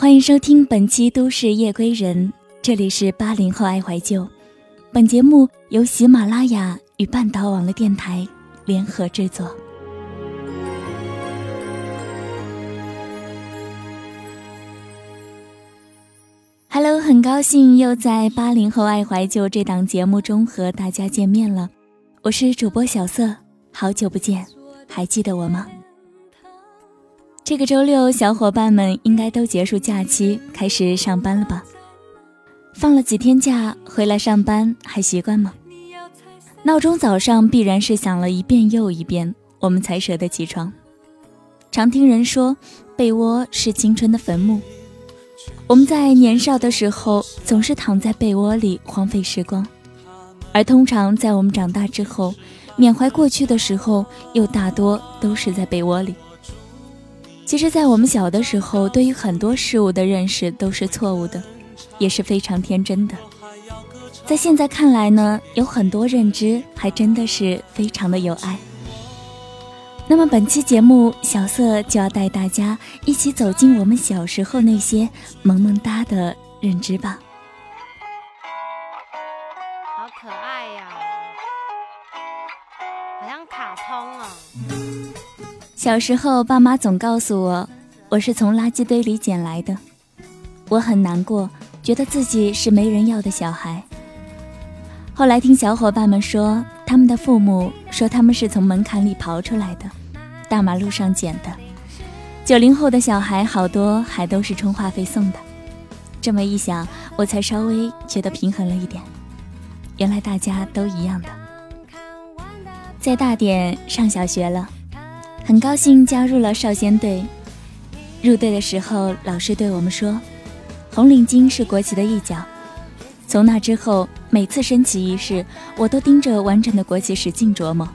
欢迎收听本期《都市夜归人》，这里是八零后爱怀旧。本节目由喜马拉雅与半岛网络电台联合制作。Hello，很高兴又在八零后爱怀旧这档节目中和大家见面了。我是主播小色，好久不见，还记得我吗？这个周六，小伙伴们应该都结束假期，开始上班了吧？放了几天假，回来上班还习惯吗？闹钟早上必然是响了一遍又一遍，我们才舍得起床。常听人说，被窝是青春的坟墓。我们在年少的时候，总是躺在被窝里荒废时光，而通常在我们长大之后，缅怀过去的时候，又大多都是在被窝里。其实，在我们小的时候，对于很多事物的认识都是错误的，也是非常天真的。在现在看来呢，有很多认知还真的是非常的有爱。那么本期节目，小色就要带大家一起走进我们小时候那些萌萌哒的认知吧。小时候，爸妈总告诉我，我是从垃圾堆里捡来的。我很难过，觉得自己是没人要的小孩。后来听小伙伴们说，他们的父母说他们是从门槛里刨出来的，大马路上捡的。九零后的小孩好多还都是充话费送的。这么一想，我才稍微觉得平衡了一点。原来大家都一样的。在大点上小学了。很高兴加入了少先队。入队的时候，老师对我们说：“红领巾是国旗的一角。”从那之后，每次升旗仪式，我都盯着完整的国旗使劲琢磨：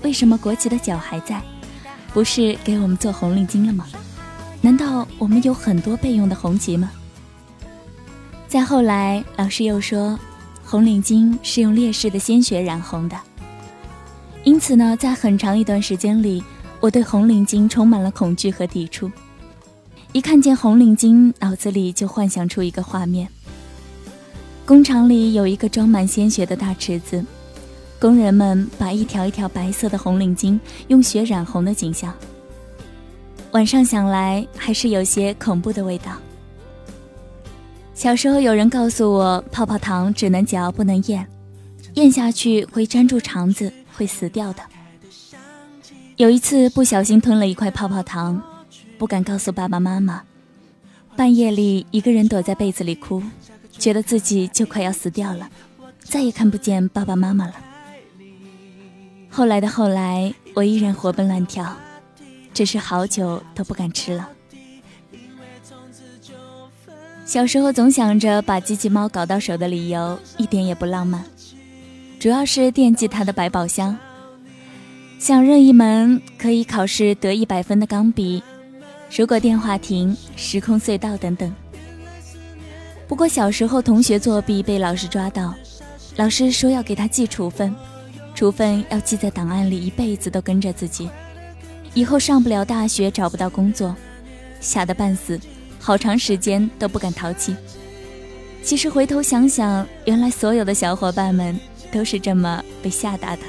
为什么国旗的角还在？不是给我们做红领巾了吗？难道我们有很多备用的红旗吗？再后来，老师又说，红领巾是用烈士的鲜血染红的。因此呢，在很长一段时间里，我对红领巾充满了恐惧和抵触，一看见红领巾，脑子里就幻想出一个画面：工厂里有一个装满鲜血的大池子，工人们把一条一条白色的红领巾用血染红的景象。晚上想来还是有些恐怖的味道。小时候有人告诉我，泡泡糖只能嚼不能咽，咽下去会粘住肠子，会死掉的。有一次不小心吞了一块泡泡糖，不敢告诉爸爸妈妈。半夜里一个人躲在被子里哭，觉得自己就快要死掉了，再也看不见爸爸妈妈了。后来的后来，我依然活蹦乱跳，只是好久都不敢吃了。小时候总想着把机器猫搞到手的理由一点也不浪漫，主要是惦记它的百宝箱。想任一门可以考试得一百分的钢笔，如果电话亭、时空隧道等等。不过小时候同学作弊被老师抓到，老师说要给他记处分，处分要记在档案里，一辈子都跟着自己，以后上不了大学，找不到工作，吓得半死，好长时间都不敢淘气。其实回头想想，原来所有的小伙伴们都是这么被吓大的。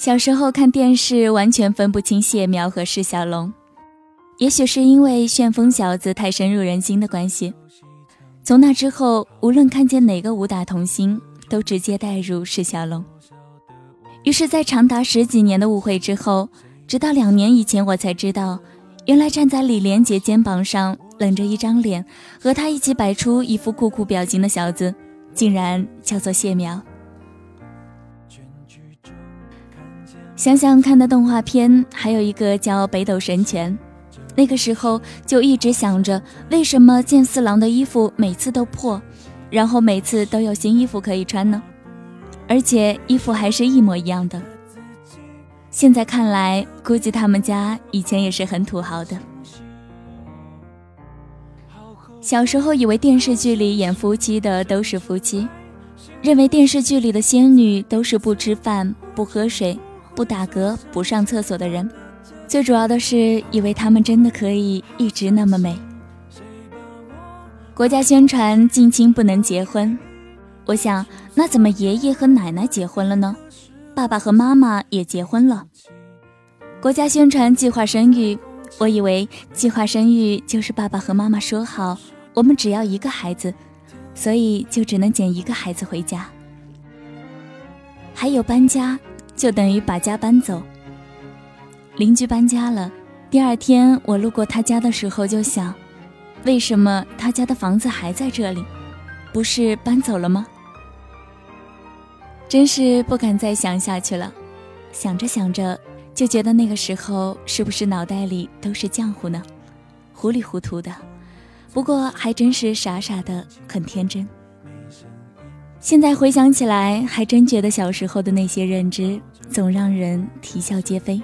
小时候看电视，完全分不清谢苗和释小龙。也许是因为旋风小子太深入人心的关系，从那之后，无论看见哪个武打童星，都直接带入释小龙。于是，在长达十几年的误会之后，直到两年以前，我才知道，原来站在李连杰肩膀上，冷着一张脸，和他一起摆出一副酷酷表情的小子，竟然叫做谢苗。想想看的动画片，还有一个叫《北斗神拳》。那个时候就一直想着，为什么剑四郎的衣服每次都破，然后每次都有新衣服可以穿呢？而且衣服还是一模一样的。现在看来，估计他们家以前也是很土豪的。小时候以为电视剧里演夫妻的都是夫妻，认为电视剧里的仙女都是不吃饭、不喝水、不打嗝、不上厕所的人。最主要的是，以为他们真的可以一直那么美。国家宣传近亲不能结婚，我想，那怎么爷爷和奶奶结婚了呢？爸爸和妈妈也结婚了。国家宣传计划生育，我以为计划生育就是爸爸和妈妈说好，我们只要一个孩子，所以就只能捡一个孩子回家。还有搬家，就等于把家搬走。邻居搬家了，第二天我路过他家的时候就想，为什么他家的房子还在这里？不是搬走了吗？真是不敢再想下去了。想着想着，就觉得那个时候是不是脑袋里都是浆糊呢？糊里糊涂的。不过还真是傻傻的，很天真。现在回想起来，还真觉得小时候的那些认知，总让人啼笑皆非。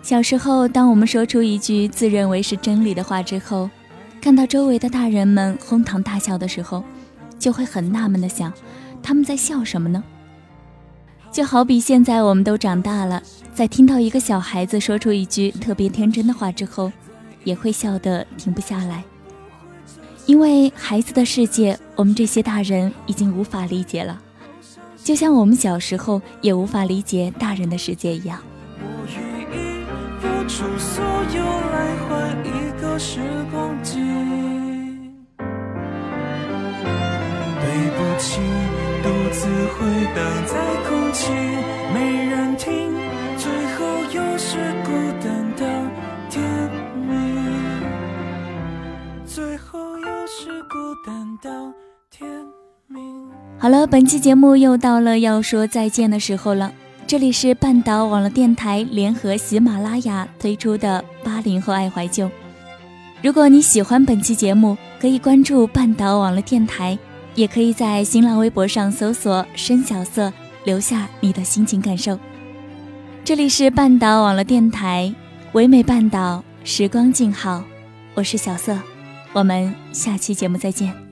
小时候，当我们说出一句自认为是真理的话之后，看到周围的大人们哄堂大笑的时候，就会很纳闷的想，他们在笑什么呢？就好比现在我们都长大了，在听到一个小孩子说出一句特别天真的话之后，也会笑得停不下来，因为孩子的世界，我们这些大人已经无法理解了，就像我们小时候也无法理解大人的世界一样。我愿意付出所有来换一个时光机。对不起，独自回荡在空气，没人听，最后又是孤单是孤单到天明。好了，本期节目又到了要说再见的时候了。这里是半岛网络电台联合喜马拉雅推出的八零后爱怀旧。如果你喜欢本期节目，可以关注半岛网络电台，也可以在新浪微博上搜索“深小色”，留下你的心情感受。这里是半岛网络电台，唯美半岛，时光静好，我是小色，我们下期节目再见。